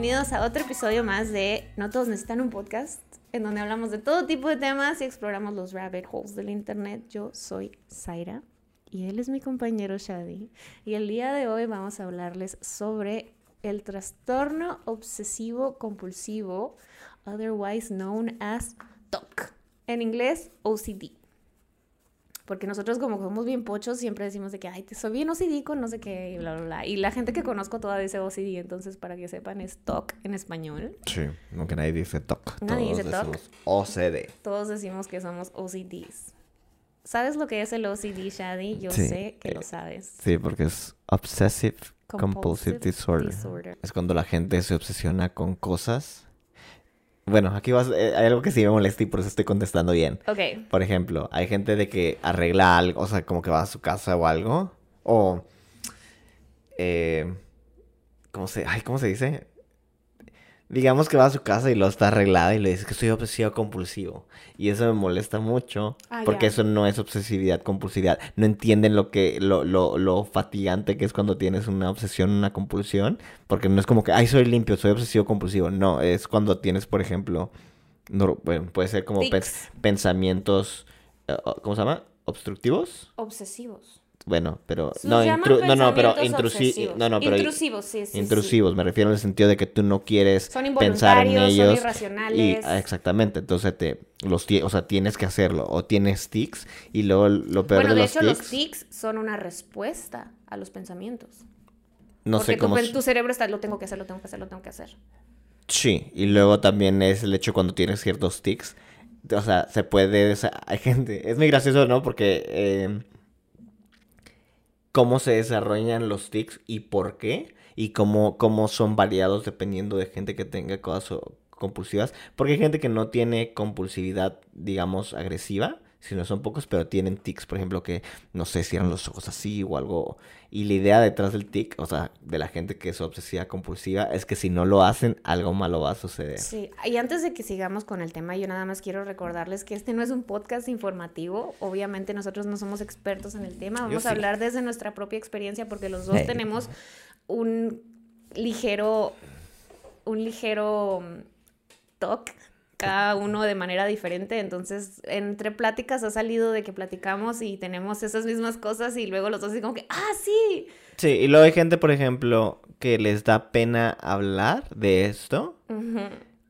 bienvenidos a otro episodio más de No Todos Necesitan un Podcast, en donde hablamos de todo tipo de temas y exploramos los rabbit holes del Internet. Yo soy Zaira y él es mi compañero Shadi. Y el día de hoy vamos a hablarles sobre el trastorno obsesivo compulsivo, otherwise known as TOC. En inglés, OCD. Porque nosotros como somos bien pochos siempre decimos de que, ay, te soy bien OCD con no sé qué, y bla, bla, bla. Y la gente que conozco toda dice OCD, entonces para que sepan es TOC en español. Sí, aunque nadie dice TOC. Nadie Todos dice TOC. OCD. Todos decimos que somos OCDs. ¿Sabes lo que es el OCD, Shadi? Yo Sí, sé que lo sabes. Sí, porque es Obsessive Compulsive, Disorder. disorder. Es cuando la gente se obsesiona con cosas. Bueno, aquí vas, eh, hay algo que sí me molesta y por eso estoy contestando bien. Ok. Por ejemplo, hay gente de que arregla algo, o sea, como que va a su casa o algo. O. Eh, ¿Cómo se, ay, ¿cómo se dice? Digamos que va a su casa y lo está arreglada y le dice que soy obsesivo compulsivo. Y eso me molesta mucho. Ah, porque eso no es obsesividad compulsividad. No entienden lo que, lo, lo, lo fatigante que es cuando tienes una obsesión, una compulsión. Porque no es como que, ay, soy limpio, soy obsesivo compulsivo. No, es cuando tienes, por ejemplo, no, bueno, puede ser como pensamientos, eh, ¿cómo se llama? ¿Obstructivos? Obsesivos. Bueno, pero no, intru- no, no, pero intrusi- obsesivos. no, no, pero Intrusivos, sí, sí, sí. intrusivos, me refiero en el sentido de que tú no quieres Son pensar en involuntarios, son ellos y irracionales. ah, exactamente, entonces te los o sea, tienes que hacerlo o tienes tics y luego lo peor Bueno, de de los hecho, tics, los tics son una respuesta a los pensamientos. no Porque sé tu, cómo s- tu cerebro está, lo tengo que hacer, lo tengo que hacer, lo tengo que hacer. Sí, y luego también es el hecho cuando tienes ciertos tics, o sea, se puede, o sea, hay gente, es muy gracioso, ¿no? Porque eh, cómo se desarrollan los tics y por qué, y cómo, cómo son variados dependiendo de gente que tenga cosas compulsivas, porque hay gente que no tiene compulsividad, digamos, agresiva, sino son pocos, pero tienen tics, por ejemplo, que, no sé, cierran los ojos así o algo. Y la idea detrás del tic, o sea, de la gente que es obsesiva compulsiva, es que si no lo hacen, algo malo va a suceder. Sí, y antes de que sigamos con el tema, yo nada más quiero recordarles que este no es un podcast informativo. Obviamente nosotros no somos expertos en el tema. Vamos sí. a hablar desde nuestra propia experiencia porque los dos Hey. tenemos un ligero, un ligero mm, toque, cada uno de manera diferente. Entonces, entre pláticas ha salido de que platicamos y tenemos esas mismas cosas y luego los dos así como que, ah, sí. Sí, y luego hay gente, por ejemplo, que les da pena hablar de esto.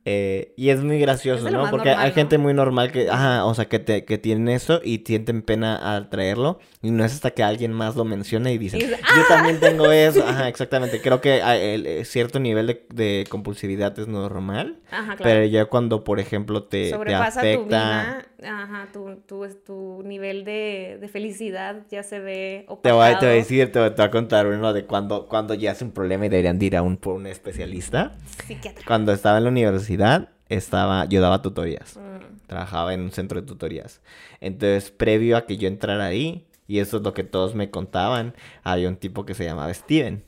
Eh, y es muy gracioso, ¿no? Porque normal, hay ¿no? gente muy normal que, ajá, o sea, que, te, que tienen eso y sienten pena al traerlo. Y no es hasta que alguien más lo menciona y dicen, yo también tengo eso. Ajá, exactamente. Creo que ah, el- eh, cierto nivel de, de compulsividad es normal. Ajá, claro. Pero ya cuando, por ejemplo, te, te sobrepasa tu afecta... vida, ajá, tu, tu, tu nivel de, de felicidad ya se ve Te voy, te voy a decir, te voy, te voy a contar uno de cuando, cuando ya es un problema y deberían de ir a un, por un especialista. Psiquiatra. Cuando estaba en la universidad, estaba, yo daba tutorías. Mm, Trabajaba en un centro de tutorías. Entonces, previo a que yo entrara ahí, y eso es lo que todos me contaban, había un tipo que se llamaba Steven.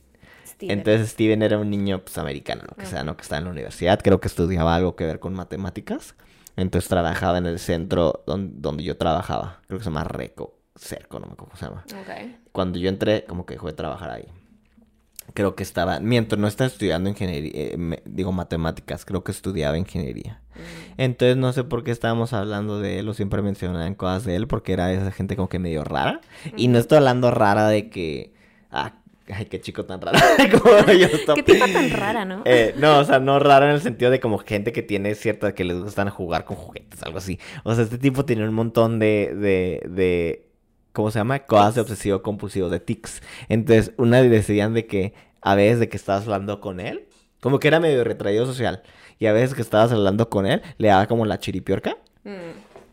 Steven. Entonces, Steven era un niño, pues, americano, lo que sea, ¿no? Que estaba en la universidad. Creo que estudiaba algo que ver con matemáticas. Entonces, trabajaba en el centro donde, donde yo trabajaba. Creo que se llama Reco. Cerco, no me acuerdo cómo se llama cuando yo entré, como que dejó de trabajar ahí. Creo que estaba, miento, no estaba estudiando ingeniería, eh, me- digo matemáticas, creo que estudiaba ingeniería. Mm. Entonces no sé por qué estábamos hablando de él o siempre mencionaban cosas de él porque era esa gente como que medio rara. Y no estoy hablando rara de que, ah, ay, qué chico tan raro. como yo estoy- Qué tipa tan rara, ¿no? eh, no, o sea, no raro en el sentido de como gente que tiene cierta, que les gustan jugar con juguetes, algo así. O sea, este tipo tiene un montón de, de, de, ¿cómo se llama? Cosas de obsesivo compulsivo, de tics. Entonces, una decían de que a veces de que estabas hablando con él, como que era medio retraído social, y a veces que estabas hablando con él, le daba como la chiripiorca. Mm.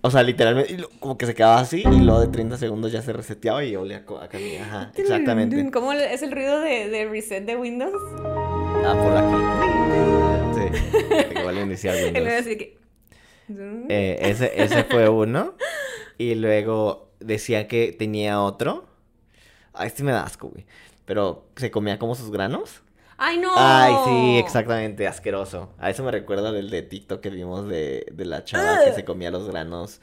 O sea, literalmente, lo- como que se quedaba así, y luego de 30 segundos ya se reseteaba y olía a camino. Ajá, exactamente. ¿Cómo es el ruido de, de reset de Windows? Ah, por aquí. Sí, igual iniciar Y Windows. luego así que... Eh, ese, ese fue uno. Y luego decía que tenía otro. Ay, este me da asco, güey. Pero se comía como sus granos. ¡Ay, no! Ay, sí, exactamente, asqueroso. A eso me recuerda del de TikTok que vimos de, de la chava que se comía los granos.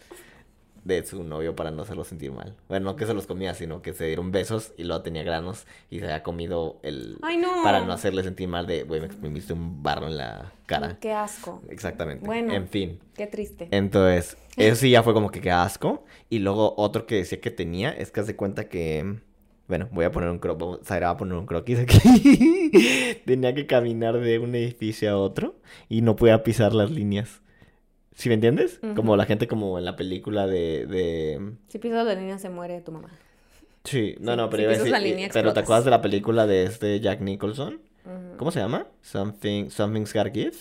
De su novio para no hacerlo sentir mal. Bueno, no que se los comía, sino que se dieron besos y luego tenía granos y se había comido el... Ay, no. Para no hacerle sentir mal de, güey, me exprimiste un barro en la cara. Qué asco. Exactamente. Bueno. En fin. Qué triste. Entonces, eso sí ya fue como que qué asco. Y luego otro que decía que tenía es que haz de cuenta que... Bueno, voy a poner un croquis. Zaira va a poner un croquis aquí. tenía que caminar de un edificio a otro y no podía pisar las líneas. ¿Sí me entiendes? Como la gente como en la película de... de... Si pisas la línea se muere tu mamá. Sí, no, Sí, no, pero si iba a pisas decir... la línea, pero ¿te acuerdas de la película de este Jack Nicholson? ¿Cómo se llama? Something, Something's Gotta Give.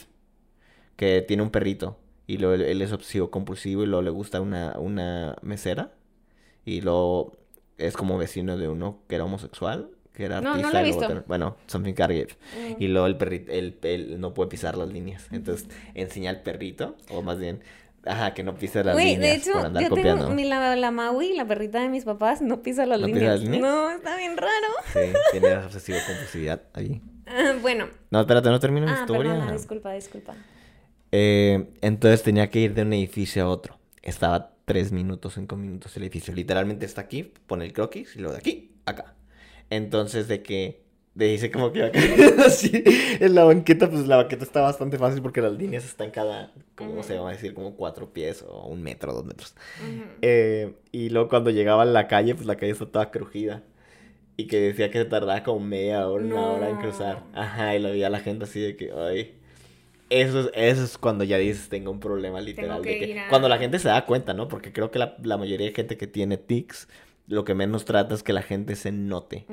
Que tiene un perrito. Y luego él, él es obsesivo compulsivo y luego le gusta una, una mesera. Y luego es como vecino de uno que era homosexual. Que era No, no artista. la he luego visto. bueno, Something's Gotta Give. Mm. Y luego el perrito, él, él no puede pisar las líneas. Entonces enseña al perrito, o más bien, ajá, que no pise las Güey, líneas de hecho, por andar yo copiando. tengo mi, la, la Maui, la perrita de mis papás, no pisa las ¿No pisa líneas. las líneas? No, está bien raro. Sí, tiene obsesivo compulsividad ahí. Ah, bueno. No, espérate, no termino Ah, historia. perdona, disculpa, disculpa. Eh, entonces tenía que ir de un edificio a otro. Estaba tres minutos, cinco minutos el edificio. Literalmente está aquí, pone el croquis y luego de aquí, acá. Entonces de que de dice como que iba cayendo así en la banqueta, pues la banqueta está bastante fácil porque las líneas están cada, ¿cómo se va a decir? Como cuatro pies o un metro, dos metros. Eh, y luego cuando llegaba a la calle, pues la calle está toda crujida. Y que decía que se tardaba como media hora, una hora en cruzar. Ajá, y lo veía la gente así de que, ay. Eso es, eso es cuando ya dices, tengo un problema literal. que de que, a- Cuando la gente se da cuenta, ¿no? Porque creo que la, la mayoría de gente que tiene tics, lo que menos trata es que la gente se note.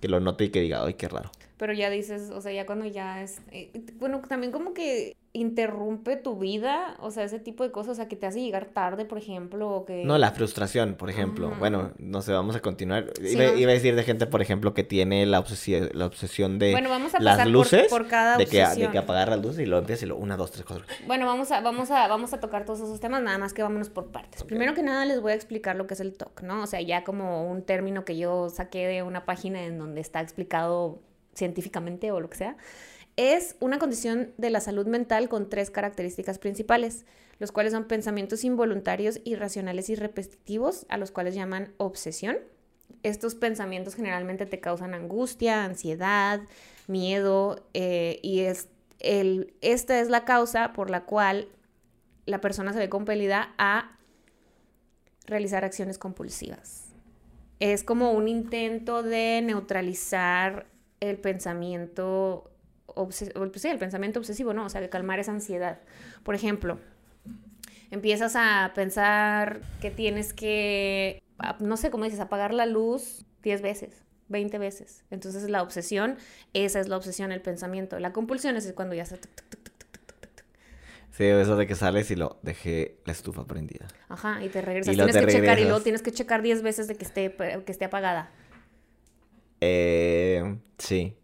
Que lo note y que diga, ay, qué raro. Pero ya dices, o sea, ya cuando ya es... eh, bueno, también como que interrumpe tu vida, o sea, ese tipo de cosas, o sea, que te hace llegar tarde, por ejemplo, o que... No, la frustración, por ejemplo. Ajá. Bueno, no sé, vamos a continuar. Sí, iba, vamos- iba a decir de gente, por ejemplo, que tiene la obsesión, la obsesión de Bueno, vamos a las pasar por- luces, por, cada de que, de que apagar las luces y luego empieza y lo una, dos, tres, cuatro. Bueno, vamos a, vamos, a, vamos a tocar todos esos temas, nada más que vámonos por partes. Ok. Primero que nada les voy a explicar lo que es el TOC, ¿no? O sea, ya como un término que yo saqué de una página en donde está explicado científicamente o lo que sea. Es una condición de la salud mental con tres características principales, los cuales son pensamientos involuntarios, irracionales y repetitivos, a los cuales llaman obsesión. Estos pensamientos generalmente te causan angustia, ansiedad, miedo, eh, y es el, esta es la causa por la cual la persona se ve compelida a realizar acciones compulsivas. Es como un intento de neutralizar el pensamiento, obses- pues sí, el pensamiento obsesivo, ¿no? O sea, de calmar esa ansiedad. Por ejemplo, empiezas a pensar que tienes que, no sé cómo dices, apagar la luz 10 veces. 20 veces. Entonces la obsesión, esa es la obsesión, el pensamiento. La compulsión es cuando ya se... tuc, tuc, tuc. Sí, eso de que sales y lo dejé la estufa prendida. Ajá, y te regresas. Y tienes que checar y luego tienes que checar 10 veces de que esté, que esté apagada. Eh, sí.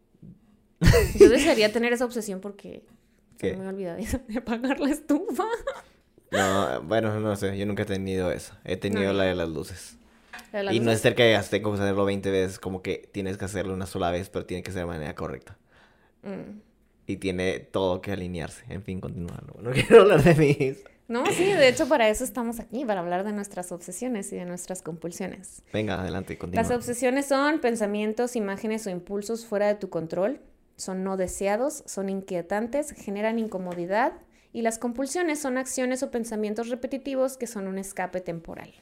Yo desearía tener esa obsesión porque ¿Qué? me olvidado eso de apagar la estufa. No, bueno, no sé, yo nunca he tenido eso. He tenido No. la de las luces. De las y no es ser que tengo que hacerlo 20 veces, como que tienes que hacerlo una sola vez, pero tiene que ser de manera correcta. Mm. Y tiene todo que alinearse. En fin, continuando. No quiero hablar de mis. No, sí, de hecho para eso estamos aquí, para hablar de nuestras obsesiones y de nuestras compulsiones. Venga, adelante, continúa. Las obsesiones son pensamientos, imágenes o impulsos fuera de tu control, son no deseados, son inquietantes, generan incomodidad y las compulsiones son acciones o pensamientos repetitivos que son un escape temporal.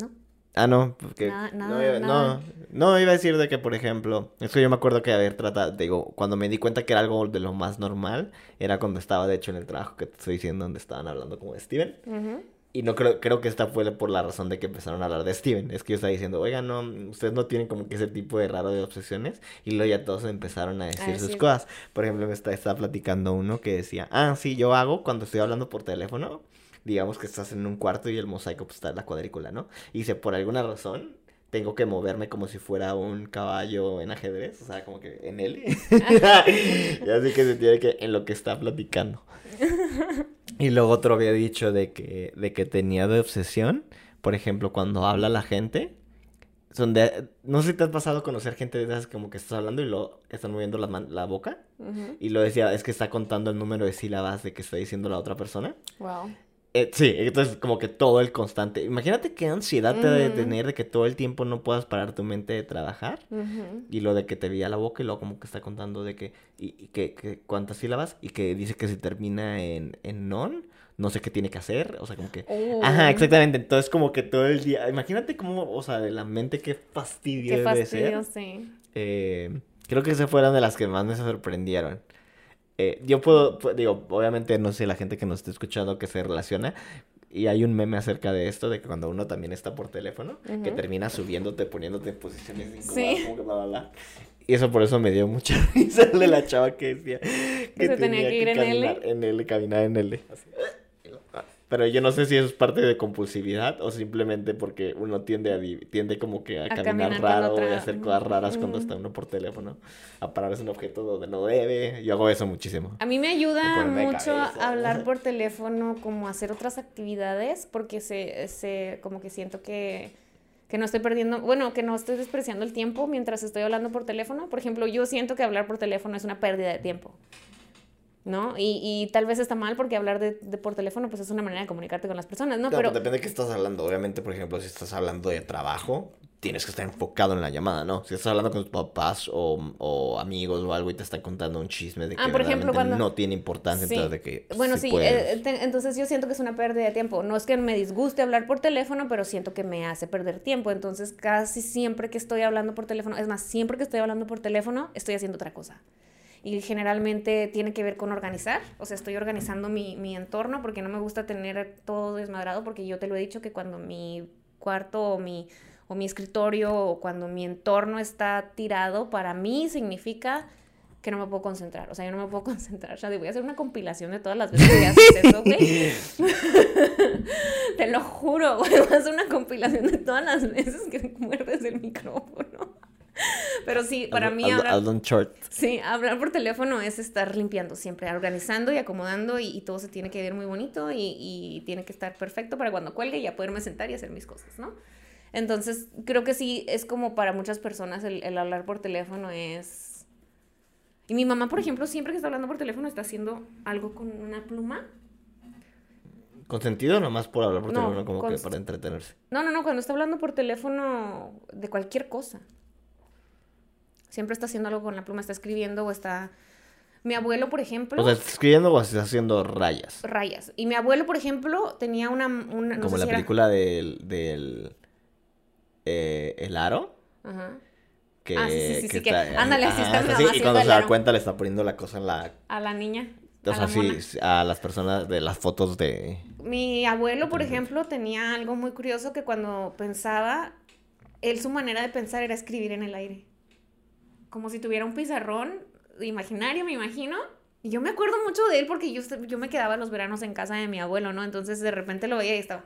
¿No? Ah, no, porque... Nada- no, nada- iba, nada. no, no, iba a decir de que, por ejemplo, es que yo me acuerdo que haber tratado, digo, cuando me di cuenta que era algo de lo más normal, era cuando estaba, de hecho, en el trabajo que te estoy diciendo, donde estaban hablando como de Steven. Ujú. Y no creo, creo que esta fue por la razón de que empezaron a hablar de Steven. Es que yo estaba diciendo, oigan, no, ustedes no tienen como que ese tipo de raro de obsesiones. Y luego ya todos empezaron a decir sus cosas. Por ejemplo, me está, estaba platicando uno que decía, ah, sí, yo hago cuando estoy hablando por teléfono. Digamos que estás en un cuarto y el mosaico pues, está en la cuadrícula, ¿no? Y dice, por alguna razón, tengo que moverme como si fuera un caballo en ajedrez. O sea, como que en él. ya sé que se tiene que en lo que está platicando. Y luego otro había dicho de que, de que tenía de obsesión, por ejemplo, cuando habla la gente, son de... No sé si te has pasado a conocer gente de esas como que estás hablando y lo están moviendo la, man- la boca. Ujú. Y lo decía, es que está contando el número de sílabas de que está diciendo la otra persona. Wow. Eh, sí, entonces como que todo el constante. Imagínate qué ansiedad te debe Ujú. tener de que todo el tiempo no puedas parar tu mente de trabajar. Y lo de que te veía la boca y luego como que está contando de que, y, y que, que cuántas sílabas y que dice que si termina en, en non, no sé qué tiene que hacer, o sea, como que... Oh. Ajá, exactamente, entonces como que todo el día, imagínate cómo, o sea, de la mente qué fastidio Qué debe fastidio, ser. sí. Eh, creo que esas fueron de las que más me sorprendieron. Eh, yo puedo, pu- digo, obviamente no sé la gente que nos esté escuchando que se relaciona. Y hay un meme acerca de esto, de que cuando uno también está por teléfono, que termina subiéndote, poniéndote en posiciones incómodas, Sí. como que bla, bla, bla. Y eso por eso me dio mucha risa de la chava que decía que, se tenía que ir en L. en L, caminar en L. así. Pero yo no sé si eso es parte de compulsividad o simplemente porque uno tiende a tiende como que a, A caminar raro y tra- a hacer cosas raras cuando está uno por teléfono, a pararse un objeto donde no debe. Yo hago eso muchísimo. A mí me ayuda mucho cabeza. hablar por teléfono, como hacer otras actividades, porque se, se como que siento que, que no estoy perdiendo, bueno, que no estoy despreciando el tiempo mientras estoy hablando por teléfono. Por ejemplo, yo siento que hablar por teléfono es una pérdida de tiempo. ¿No? Y, y tal vez está mal porque hablar de, de por teléfono pues es una manera de comunicarte con las personas, ¿no? No, Pero depende de qué estás hablando. Obviamente, por ejemplo, si estás hablando de trabajo, tienes que estar enfocado en la llamada, ¿no? Si estás hablando con tus papás o, o amigos o algo y te están contando un chisme de que Ah, por ejemplo, cuando- no tiene importancia, Sí. entonces de que Bueno, sí eh, te- entonces yo siento que es una pérdida de tiempo. No es que me disguste hablar por teléfono, pero siento que me hace perder tiempo. Entonces casi siempre que estoy hablando por teléfono, es más, siempre que estoy hablando por teléfono, estoy haciendo otra cosa. Y generalmente tiene que ver con organizar, o sea, estoy organizando mi, mi entorno porque no me gusta tener todo desmadrado, porque yo te lo he dicho que cuando mi cuarto o mi, o mi escritorio o cuando mi entorno está tirado, para mí significa que no me puedo concentrar. O sea, yo no me puedo concentrar. O sea, voy a hacer una compilación de todas las veces que haces eso, ¿ok? Te lo juro, güey. Voy a hacer una compilación de todas las veces que muerdes el micrófono. Pero sí, para mí hablar, short. sí, hablar por teléfono es estar limpiando siempre, organizando y acomodando y, y todo se tiene que ver muy bonito y, y tiene que estar perfecto para cuando cuelgue ya poderme sentar y hacer mis cosas, ¿no? Entonces, creo que sí, es como para muchas personas el, el hablar por teléfono es... Y mi mamá, por ejemplo, siempre que está hablando por teléfono está haciendo algo con una pluma. ¿Con sentido o nomás por hablar por No, teléfono como que para entretenerse? No, no, no, cuando está hablando por teléfono de cualquier cosa. Siempre está haciendo algo con la pluma, está escribiendo o está... Mi abuelo, por ejemplo... O sea, ¿estás escribiendo o estás haciendo rayas? rayas. Y mi abuelo, por ejemplo, tenía una... una no como sé la si era- película del... del eh, El Aro. Ajá. Que, Ah, sí, sí, sí, sí, que- está- ándale, así está mi es mamá Y cuando se da cuenta le está poniendo la cosa en la... A la niña. O sea, sí, a las personas de las fotos de... Mi abuelo, por ejemplo, tenía algo muy curioso que cuando pensaba, él su manera de pensar era escribir en el aire. Como si tuviera un pizarrón imaginario, me imagino. Y yo me acuerdo mucho de él porque yo, yo me quedaba los veranos en casa de mi abuelo, ¿no? Entonces de repente lo veía y estaba.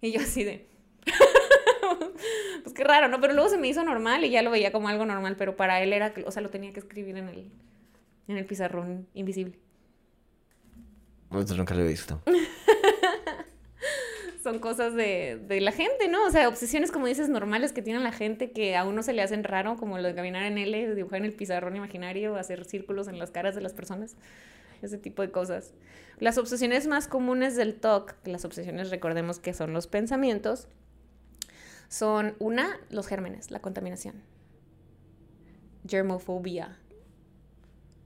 Y yo así de... pues qué raro, ¿no? Pero luego se me hizo normal y ya lo veía como algo normal, pero para él era, o sea, lo tenía que escribir en el, en el pizarrón invisible. Nunca lo he visto. son cosas de, de la gente, ¿no? O sea, obsesiones, como dices, normales que tiene la gente que a uno se le hacen raro, como lo de caminar en L, dibujar en el pizarrón imaginario, hacer círculos en las caras de las personas, ese tipo de cosas. Las obsesiones más comunes del TOC, las obsesiones recordemos que son los pensamientos, son una, los gérmenes, la contaminación. Germofobia.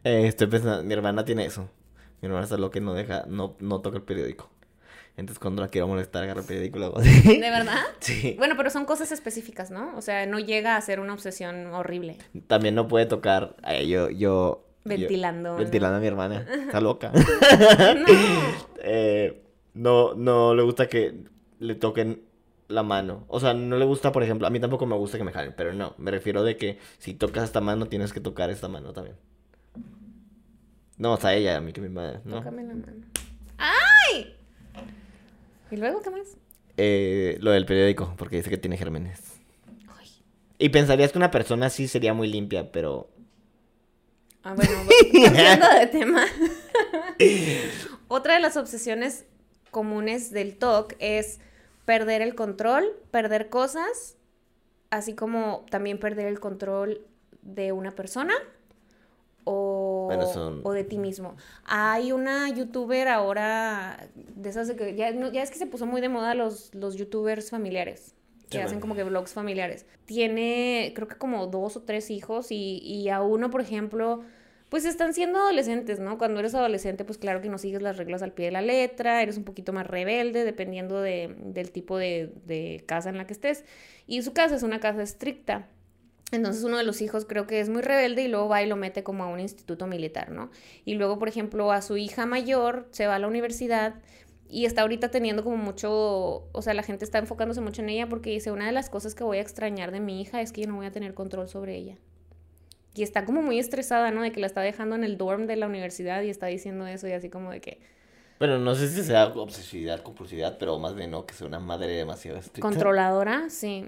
Eh, estoy pensando, mi hermana tiene eso. Mi hermana está loca y no deja, no, no toca el periódico. Entonces cuando la quiero molestar, agarra el así. ¿De verdad? Sí. Bueno, pero son cosas específicas, ¿no? O sea, no llega a ser una obsesión horrible. También no puede tocar, eh, yo, yo... yo- Ventilando. ¿no? ventilando a mi hermana. Está loca. No. Eh, no, no le gusta que le toquen la mano. O sea, no le gusta, por ejemplo, a mí tampoco me gusta que me jalen, pero no, me refiero de que si tocas esta mano, tienes que tocar esta mano también. No, o sea, ella, a mí que mi madre, ¿no? Tócame la mano. ¡Ay! ¿Y luego qué más? Eh, lo del periódico, porque dice que tiene gérmenes. Ay. Y pensarías que una persona así sería muy limpia, pero... Ah, bueno, cambiando de tema. Otra de las obsesiones comunes del TOC es perder el control, perder cosas así como también perder el control de una persona o, o de ti mismo. Hay una youtuber ahora, de esas de que ya, ya es que se puso muy de moda los, los youtubers familiares que hacen como que vlogs familiares. Tiene, creo que como dos o tres hijos y, y, a uno, por ejemplo, pues están siendo adolescentes, ¿no? Cuando eres adolescente, pues claro que no sigues las reglas al pie de la letra, eres un poquito más rebelde dependiendo de, del tipo de, de casa en la que estés. Y su casa es una casa estricta. Entonces uno de los hijos creo que es muy rebelde y luego va y lo mete como a un instituto militar, ¿no? Y luego, por ejemplo, a su hija mayor se va a la universidad y está ahorita teniendo como mucho, o sea, la gente está enfocándose mucho en ella porque dice, una de las cosas que voy a extrañar de mi hija es que yo no voy a tener control sobre ella. Y está como muy estresada, ¿no? De que la está dejando en el dorm de la universidad y está diciendo eso y así como de que... Bueno, no sé si sea obsesividad, compulsividad, pero más bien no, que sea una madre demasiado estricta. Controladora, sí.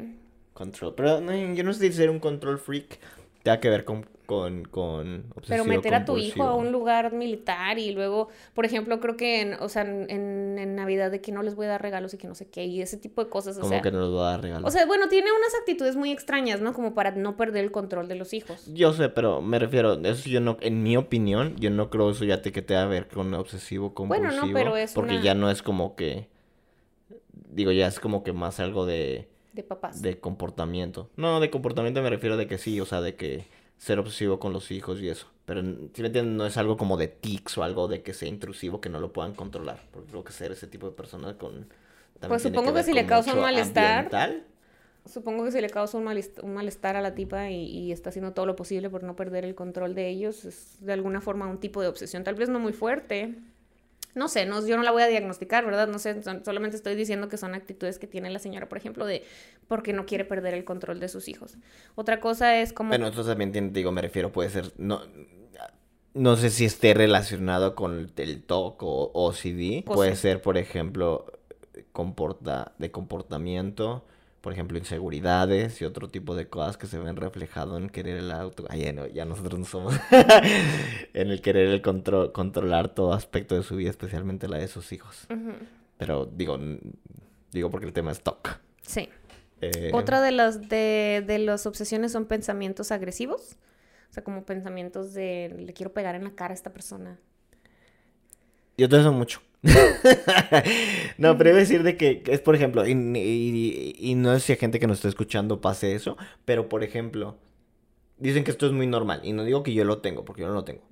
Control. Pero no, yo no sé si ser un control freak tenga que ver con con, con Pero meter a tu hijo a un lugar militar y luego, por ejemplo, creo que, en, o sea, en, en, Navidad de que no les voy a dar regalos y que no sé qué, y ese tipo de cosas. O sea, que no les voy a dar regalos? O sea, bueno, tiene unas actitudes muy extrañas, ¿no? Como para no perder el control de los hijos. Yo sé, pero me refiero, eso yo no, en mi opinión, yo no creo eso ya te que tenga que ver con obsesivo compulsivo. Bueno, no, pero es Porque ya no es como que, digo, ya es como que más algo de... De papás. De comportamiento. No, de comportamiento me refiero de que sí, o sea, de que ser obsesivo con los hijos y eso. Pero si me entienden, no es algo como de tics o algo de que sea intrusivo que no lo puedan controlar. Porque creo que ser ese tipo de persona con... Pues supongo que, si le causa un malestar... Supongo que si le causa un, malestar, a la tipa y, y, está haciendo todo lo posible por no perder el control de ellos, es de alguna forma un tipo de obsesión, tal vez no muy fuerte, no sé, no, yo no la voy a diagnosticar, ¿verdad? No sé, solamente estoy diciendo que son actitudes que tiene la señora, por ejemplo, de porque no quiere perder el control de sus hijos. Otra cosa es como... Bueno, eso también digo, me refiero, puede ser, no, no sé si esté relacionado con el TOC o OCD. Puede ser, por ejemplo, comporta, de comportamiento por ejemplo, inseguridades y otro tipo de cosas que se ven reflejado en querer el auto. Ay, no, ya nosotros no somos. en el querer el control, controlar todo aspecto de su vida, especialmente la de sus hijos. Pero digo, digo porque el tema es TOC. Sí. Eh, Otra de las de, de las obsesiones son pensamientos agresivos. O sea, como pensamientos de le quiero pegar en la cara a esta persona. Yo te eso mucho. no, pero iba a decir de que es, por ejemplo, y, y, no es si hay gente que nos está escuchando pase eso, pero por ejemplo, dicen que esto es muy normal, y no digo que yo lo tengo, porque yo no lo tengo.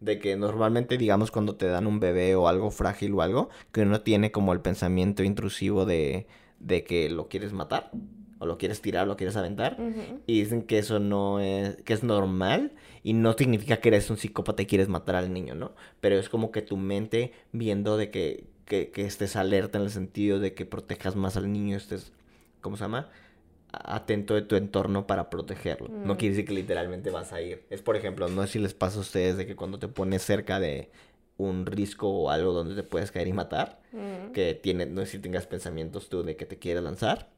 De que normalmente, digamos, cuando te dan un bebé o algo frágil o algo, que uno tiene como el pensamiento intrusivo de, de que lo quieres matar o lo quieres tirar, lo quieres aventar. Y dicen que eso no es, que es normal y no significa que eres un psicópata y quieres matar al niño, ¿no? Pero es como que tu mente viendo de que, que, que estés alerta en el sentido de que protejas más al niño, estés, ¿cómo se llama? atento de tu entorno para protegerlo. No mm. quiere decir que literalmente vas a ir. Es por ejemplo, no sé si les pasa a ustedes de que cuando te pones cerca de un risco o algo donde te puedes caer y matar, mm. que tiene, no sé si tengas pensamientos tú de que te quiere lanzar,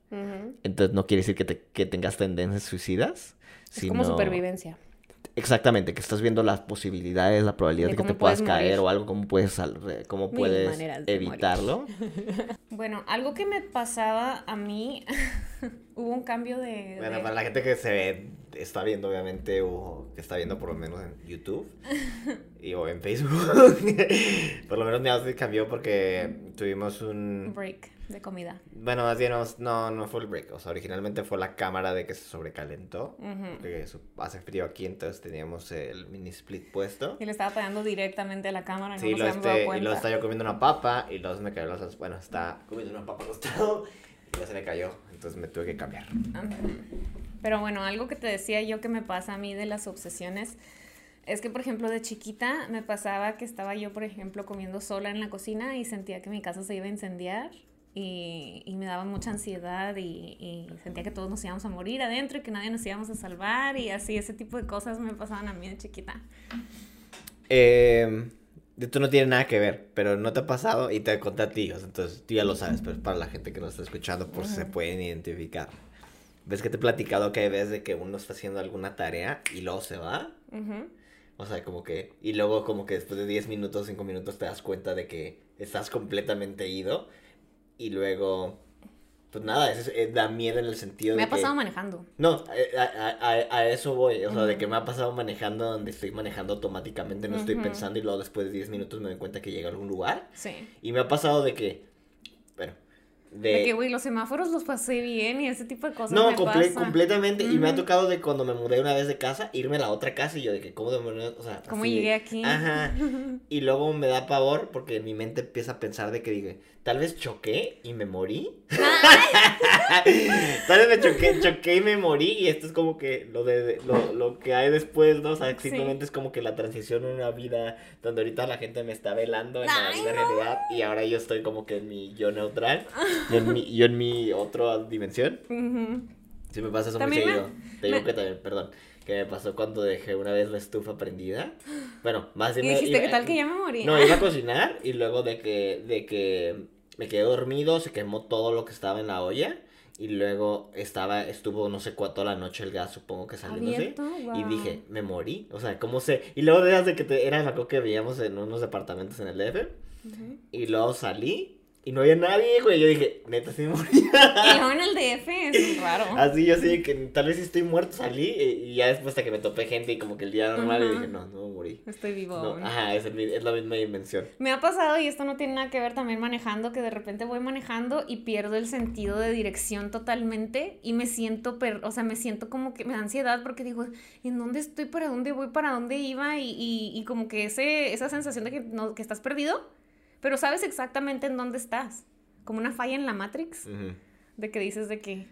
entonces no quiere decir que, te, que tengas tendencias suicidas. Es como supervivencia. Exactamente, que estás viendo las posibilidades, la probabilidad de, que te puedas caer o algo, cómo puedes, cómo puedes evitarlo. bueno, algo que me pasaba a mí, hubo un cambio de... Bueno, para la gente que se está viendo, obviamente, o que está viendo por lo menos en YouTube y, o en Facebook, por lo menos me cambió porque tuvimos un... Break de comida. Bueno, más bien no, no fue el break. O sea, originalmente fue la cámara de que se sobrecalentó. Porque hace frío aquí, entonces teníamos el mini split puesto. Y le estaba pegando directamente a la cámara. No sí, lo este, y luego estaba yo comiendo una papa y luego me cayó los... Bueno, está comiendo una papa costado y ya se me cayó. Entonces me tuve que cambiar. Pero bueno, algo que te decía yo que me pasa a mí de las obsesiones es que, por ejemplo, de chiquita me pasaba que estaba yo, por ejemplo, comiendo sola en la cocina y sentía que mi casa se iba a incendiar y, me daba mucha ansiedad y, sentía que todos nos íbamos a morir adentro y que nadie nos íbamos a salvar y así, ese tipo de cosas me pasaban a mí de chiquita. Eh, esto no tiene nada que ver, pero no te ha pasado y te conté a ti, entonces tú ya lo sabes, pero para la gente que nos está escuchando, por si se pueden identificar. ¿Ves que te he platicado que hay veces de que uno está haciendo alguna tarea y luego se va? O sea, como que... Y luego como que después de 10 minutos, 5 minutos te das cuenta de que estás completamente ido y luego pues nada, es, es- da miedo en el sentido Me de ha pasado que... manejando. No, a, a- a- a eso voy, o sea, de que me ha pasado manejando donde estoy manejando automáticamente, no estoy pensando y luego después de 10 minutos me doy cuenta que llegué a algún lugar. Sí. Y me ha pasado de que, de... De que, güey, los semáforos los pasé bien y ese tipo de cosas no, me comple- pasa. completamente. Y me ha tocado de cuando me mudé una vez de casa, irme a la otra casa y yo de que, ¿cómo demonios? O sea, ¿Cómo así de- llegué aquí? Ajá. Y luego me da pavor porque mi mente empieza a pensar de que dije, tal vez choqué y me morí. tal vez me choqué, choqué y me morí. Y esto es como que lo de lo, lo que hay después, ¿no? O sea, Sí. simplemente es como que la transición a una vida donde ahorita la gente me está velando en la Ay, vida no. realidad. Y ahora yo estoy como que en mi yo neutral. y en mi, yo en mi otra dimensión. Ujú. Sí me pasa eso muy También me- seguido. Te digo me- que también, perdón, que me pasó cuando dejé una vez la estufa prendida. Bueno, más Y bien me- dijiste, iba- ¿qué tal que ya me morí? No, iba a cocinar y luego de que, de que me quedé dormido, se quemó todo lo que estaba en la olla. Y luego estaba, estuvo no sé cuánto la noche el gas, supongo que saliéndose. Abierto, Y dije, me morí. O sea, ¿cómo sé? Y luego de que te, era, acuerdo que veíamos en unos departamentos en el DF. Ujú. Y luego salí y no había nadie, güey. Yo dije, neta, sí me morí. Y en el DF es raro. Así yo así que tal vez sí estoy muerto, salí y, y ya después hasta que me topé gente y como que el día normal y Ajá. dije, no, no morí. Estoy vivo. No, aún. ajá, es, el es la misma dimensión. Me ha pasado, y esto no tiene nada que ver también manejando, que de repente voy manejando y pierdo el sentido de dirección totalmente y me siento, per- o sea, me siento como que me da ansiedad porque digo, ¿en dónde estoy? ¿Para dónde voy? ¿Para dónde iba? Y, y- y como que ese, esa sensación de que, no, que estás perdido, pero sabes exactamente en dónde estás. Como una falla en la Matrix, de que dices de que,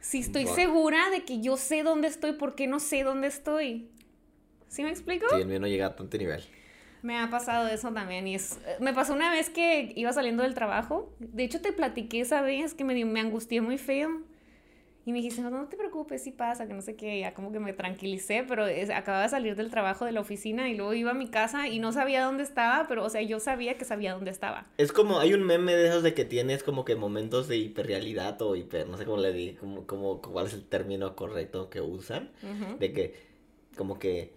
si estoy Buah. segura de que yo sé dónde estoy, ¿por qué no sé dónde estoy? ¿Sí me explico? Sí, el mío no llega a tanto nivel. Me ha pasado eso también y es me pasó una vez que iba saliendo del trabajo. De hecho te platiqué esa vez que me me angustié muy feo. Y me dijiste, no, no te preocupes, sí pasa, que no sé qué, ya como que me tranquilicé, pero es- acababa de salir del trabajo de la oficina y luego iba a mi casa y no sabía dónde estaba, pero o sea, yo sabía que sabía dónde estaba. Es como, hay un meme de esos de que tienes como que momentos de hiperrealidad o hiper, no sé cómo le di, como, como, cuál es el término correcto que usan. De que, como que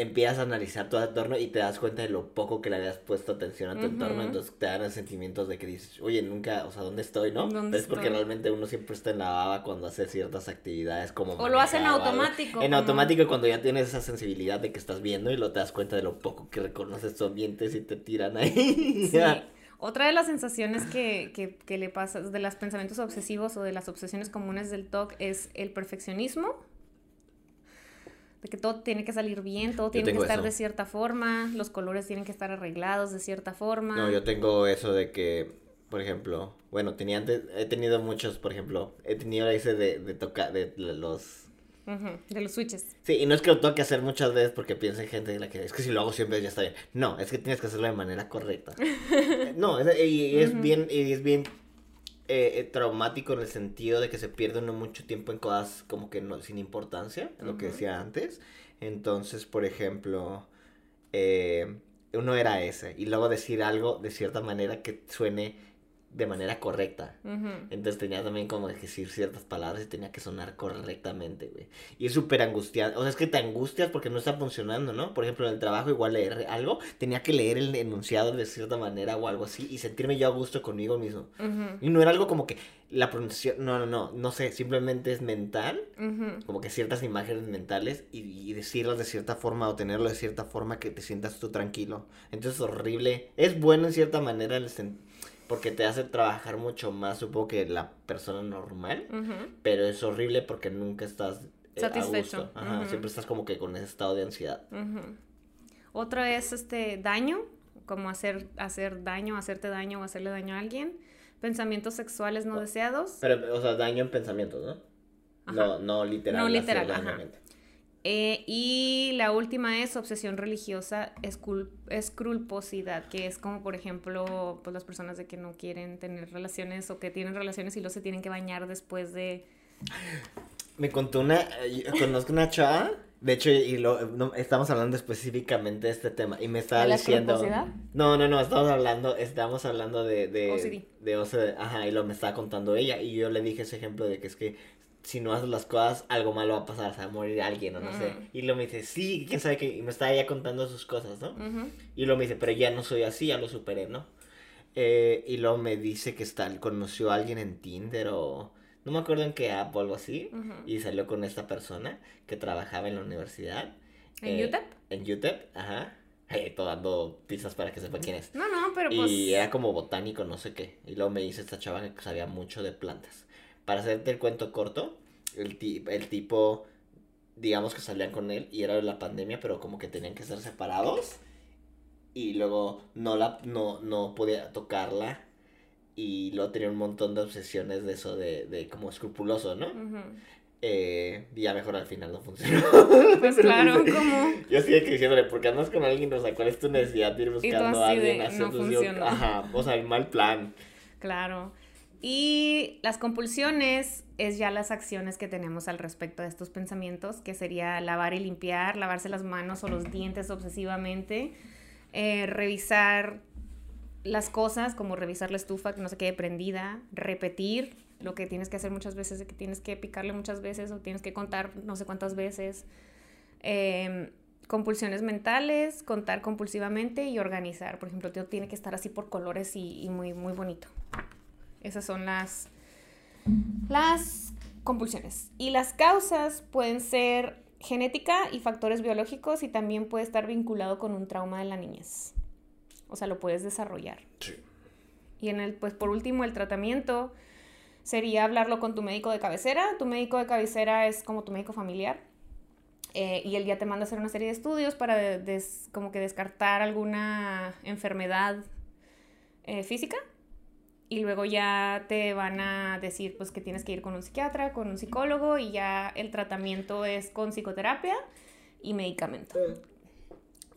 empiezas a analizar tu entorno y te das cuenta de lo poco que le habías puesto atención a tu entorno, entonces te dan sentimientos de que dices, oye, nunca, o sea, ¿dónde estoy, no? ¿Dónde es porque realmente uno siempre está en la baba cuando hace ciertas actividades como O lo hace en automático, En como- automático cuando ya tienes esa sensibilidad de que estás viendo y lo te das cuenta de lo poco que reconoces tu ambiente si te tiran ahí. Sí. Otra de las sensaciones que, que, que le pasa, de los pensamientos obsesivos o de las obsesiones comunes del TOC es el perfeccionismo. De que todo tiene que salir bien, todo tiene que estar eso. de cierta forma, los colores tienen que estar arreglados de cierta forma. No, yo tengo eso de que, por ejemplo, bueno, tenía antes, he tenido muchos, por ejemplo, he tenido ese de, de tocar, de los... De los switches. Sí, y no es que lo tengo que hacer muchas veces porque piensa en gente en la que es que si lo hago siempre ya está bien. No, es que tienes que hacerlo de manera correcta. no, es, y, y es bien, y es bien eh, eh, traumático en el sentido de que se pierde uno mucho tiempo en cosas como que no, sin importancia, lo que decía antes. Entonces, por ejemplo, eh, uno era ese, y luego decir algo de cierta manera que suene de manera correcta. Entonces tenía también como que decir ciertas palabras y tenía que sonar correctamente, güey. Y es súper angustiante. O sea, es que te angustias porque no está funcionando, ¿no? Por ejemplo, en el trabajo igual leer algo, tenía que leer el enunciado de cierta manera o algo así y sentirme yo a gusto conmigo mismo. Y no era algo como que la pronunciación, no, no, no, no sé, simplemente es mental, como que ciertas imágenes mentales y, y decirlas de cierta forma o tenerlo de cierta forma que te sientas tú tranquilo. Entonces es horrible. Es bueno en cierta manera el sen- porque te hace trabajar mucho más, supongo que la persona normal, pero es horrible porque nunca estás eh, a Satisfecho. gusto. Ajá, siempre estás como que con ese estado de ansiedad. Ujú. Otra es este daño, como hacer, hacer daño, hacerte daño o hacerle daño a alguien. Pensamientos sexuales no deseados. Pero, o sea, daño en pensamientos, ¿no? Ajá. No, no literal. No literal, ajá. Eh, y la última es obsesión religiosa, escul- escrupulosidad, que es como, por ejemplo, pues las personas de que no quieren tener relaciones o que tienen relaciones y luego se tienen que bañar después de... Me contó una, eh, yo conozco una chava, de hecho, y lo, no, estamos hablando específicamente de este tema, y me estaba ¿De la diciendo... escrupulosidad? No, no, no, estamos hablando, estamos hablando de... de OCD. De OCD, ajá, y lo me estaba contando ella, y yo le dije ese ejemplo de que es que si no haces las cosas, algo malo va a pasar, o sea, va a morir alguien, o no sé. Ujú. Y lo me dice, sí, quién sabe qué, y me estaba ella contando sus cosas, ¿no? Y luego me dice, pero ya no soy así, ya lo superé, ¿no? Eh, y luego me dice que está, conoció a alguien en Tinder o no me acuerdo en qué app o algo así. Y salió con esta persona que trabajaba en la universidad. ¿En Eh, UTEP? En UTEP, ajá. Eh, todo dando pistas para que sepa quién es. No, no, pero pues... Y era como botánico, no sé qué. Y luego me dice esta chava que sabía mucho de plantas. Para hacerte el cuento corto, el, ti- el tipo, digamos que salían con él y era de la pandemia, pero como que tenían que estar separados. Y luego no, la, no, no podía tocarla. Y luego tenía un montón de obsesiones de eso, de, de como escrupuloso, ¿no? Ujú. Eh, y ya mejor al final no funcionó. Pues claro, como... Yo sigo diciéndole, porque andas con alguien, o sea, ¿cuál es tu necesidad de ir buscando a así de, alguien? "No funcionó". Ajá, o sea, el mal plan. Claro. Y las compulsiones es ya las acciones que tenemos al respecto de estos pensamientos, que sería lavar y limpiar, lavarse las manos o los dientes obsesivamente, eh, revisar las cosas, como revisar la estufa que no se quede prendida, repetir lo que tienes que hacer muchas veces, que tienes que picarle muchas veces o tienes que contar no sé cuántas veces. Em, compulsiones mentales, contar compulsivamente y organizar. Por ejemplo, tiene que estar así por colores y, y muy, muy bonito. Esas son las, las compulsiones. Y las causas pueden ser genética y factores biológicos y también puede estar vinculado con un trauma de la niñez. O sea, lo puedes desarrollar. Sí. Y en el, pues por último, el tratamiento sería hablarlo con tu médico de cabecera. Tu médico de cabecera es como tu médico familiar. eh, y él ya te manda a hacer una serie de estudios para de- des- como que descartar alguna enfermedad eh, física. Y luego ya te van a decir pues que tienes que ir con un psiquiatra, con un psicólogo y ya el tratamiento es con psicoterapia y medicamento.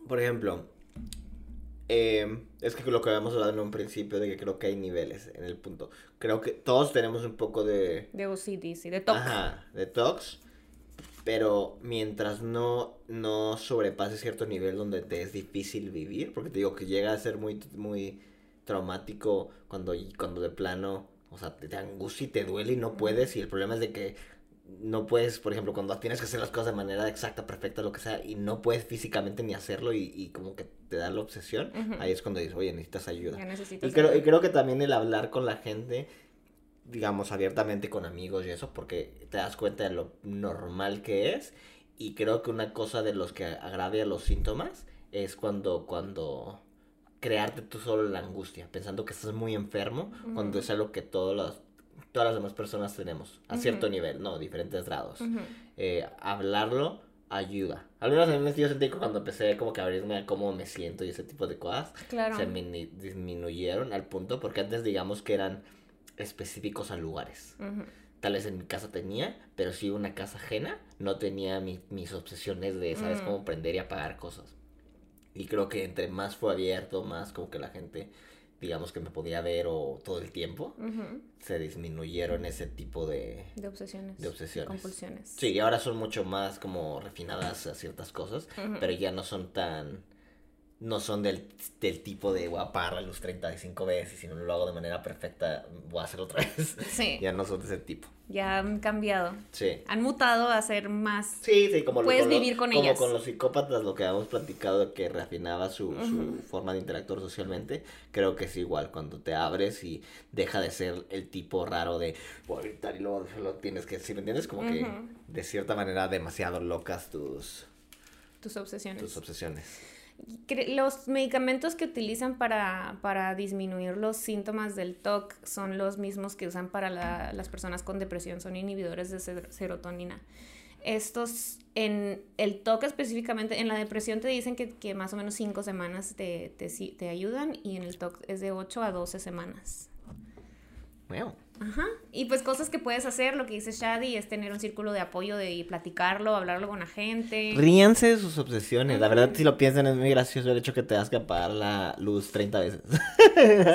Por ejemplo, eh, es que lo que habíamos hablado en un principio de que creo que hay niveles en el punto. Creo que todos tenemos un poco de... De OCD, sí, de TOC. Ajá, de tox. Pero mientras no, no sobrepase cierto nivel donde te es difícil vivir, porque te digo que llega a ser muy, muy traumático cuando, cuando de plano, o sea, te, te angustia y te duele y no puedes, y el problema es de que no puedes, por ejemplo, cuando tienes que hacer las cosas de manera exacta, perfecta, lo que sea, y no puedes físicamente ni hacerlo y, y como que te da la obsesión, ahí es cuando dices, oye, necesitas ayuda. Y creo, y creo que también el hablar con la gente, digamos, abiertamente con amigos y eso, porque te das cuenta de lo normal que es. Y creo que una cosa de los que agravia los síntomas es cuando, cuando crearte tú solo la angustia, pensando que estás muy enfermo, cuando es algo que todos los, todas las demás personas tenemos, a cierto nivel, ¿no? Diferentes grados. Eh, hablarlo ayuda. Al menos en yo sentí que cuando empecé como que a abrirme a cómo me siento y ese tipo de cosas, Claro. se mini- disminuyeron al punto porque antes digamos que eran específicos a lugares. Ujú. Tal vez en mi casa tenía, pero si una casa ajena no tenía mi- mis obsesiones de, ¿sabes? Mm. Cómo prender y apagar cosas. Y creo que entre más fue abierto, más como que la gente, digamos que me podía ver o todo el tiempo, se disminuyeron ese tipo de, De obsesiones. de obsesiones. Compulsiones. Sí, y ahora son mucho más como refinadas a ciertas cosas, pero ya no son tan... No son del, del tipo de voy a la luz 35 veces y si no lo hago de manera perfecta voy a hacerlo otra vez. Sí, ya no son de ese tipo. ya han cambiado. Sí. Han mutado a ser más... Sí, sí, como, lo- Puedes con vivir con como ellas. con los psicópatas, lo que habíamos platicado, que refinaba su, su forma de interactuar socialmente, creo que es igual, cuando te abres y deja de ser el tipo raro de voy a gritar y luego lo tienes que decir, ¿me entiendes? Como que de cierta manera demasiado locas tus, Tus obsesiones. tus obsesiones. Los medicamentos que utilizan para, para disminuir los síntomas del TOC son los mismos que usan para la- las personas con depresión, son inhibidores de ser- serotonina. Estos, en el TOC específicamente, en la depresión te dicen que, que más o menos 5 semanas te, te, te ayudan y en el TOC es de 8 a 12 semanas. Wow. Ajá. Y pues cosas que puedes hacer, lo que dice Shadi, es tener un círculo de apoyo de y platicarlo, hablarlo con la gente. Ríanse de sus obsesiones. La verdad, si lo piensan, es muy gracioso el hecho que te das que apagar la luz 30 veces.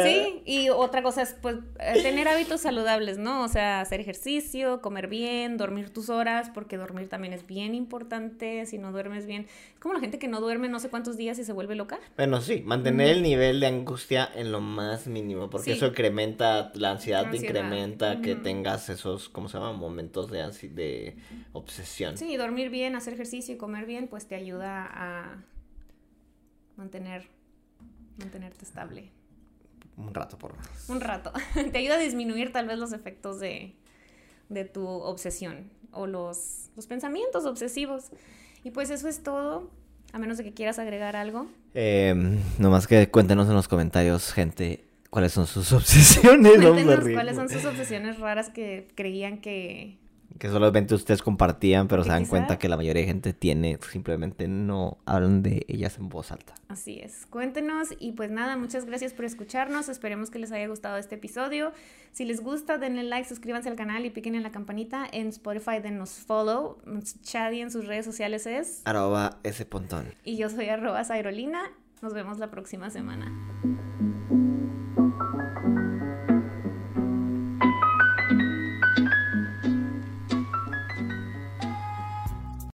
Sí, y otra cosa es pues eh, tener hábitos saludables, ¿no? O sea, hacer ejercicio, comer bien, dormir tus horas, porque dormir también es bien importante, si no duermes bien. Es como la gente que no duerme no sé cuántos días y se vuelve loca. Bueno, sí, mantener el nivel de angustia en lo más mínimo, porque Sí. eso incrementa la Ansiedad. incrementa que tengas esos, ¿cómo se llama? Momentos de, ansi- de obsesión. Sí, dormir bien, hacer ejercicio y comer bien, pues te ayuda a mantener, mantenerte estable. un rato por lo menos. Un rato. Te ayuda a disminuir tal vez los efectos de, de tu obsesión o los, los pensamientos obsesivos. Y pues eso es todo, a menos de que quieras agregar algo. Eh, nomás que cuéntenos en los comentarios, gente, cuáles son sus obsesiones. Cuéntenos cuáles son sus obsesiones raras que creían que... Que solamente ustedes compartían, pero se dan quizá- cuenta que la mayoría de gente tiene, simplemente no hablan de ellas en voz alta. Así es. Cuéntenos y pues nada, muchas gracias por escucharnos. Esperemos que les haya gustado este episodio. Si les gusta, denle like, suscríbanse al canal y piquen en la campanita. En Spotify denos follow. Chadi en sus redes sociales es. Arroba ese pontón. Y yo soy arroba Zairolina. Nos vemos la próxima semana.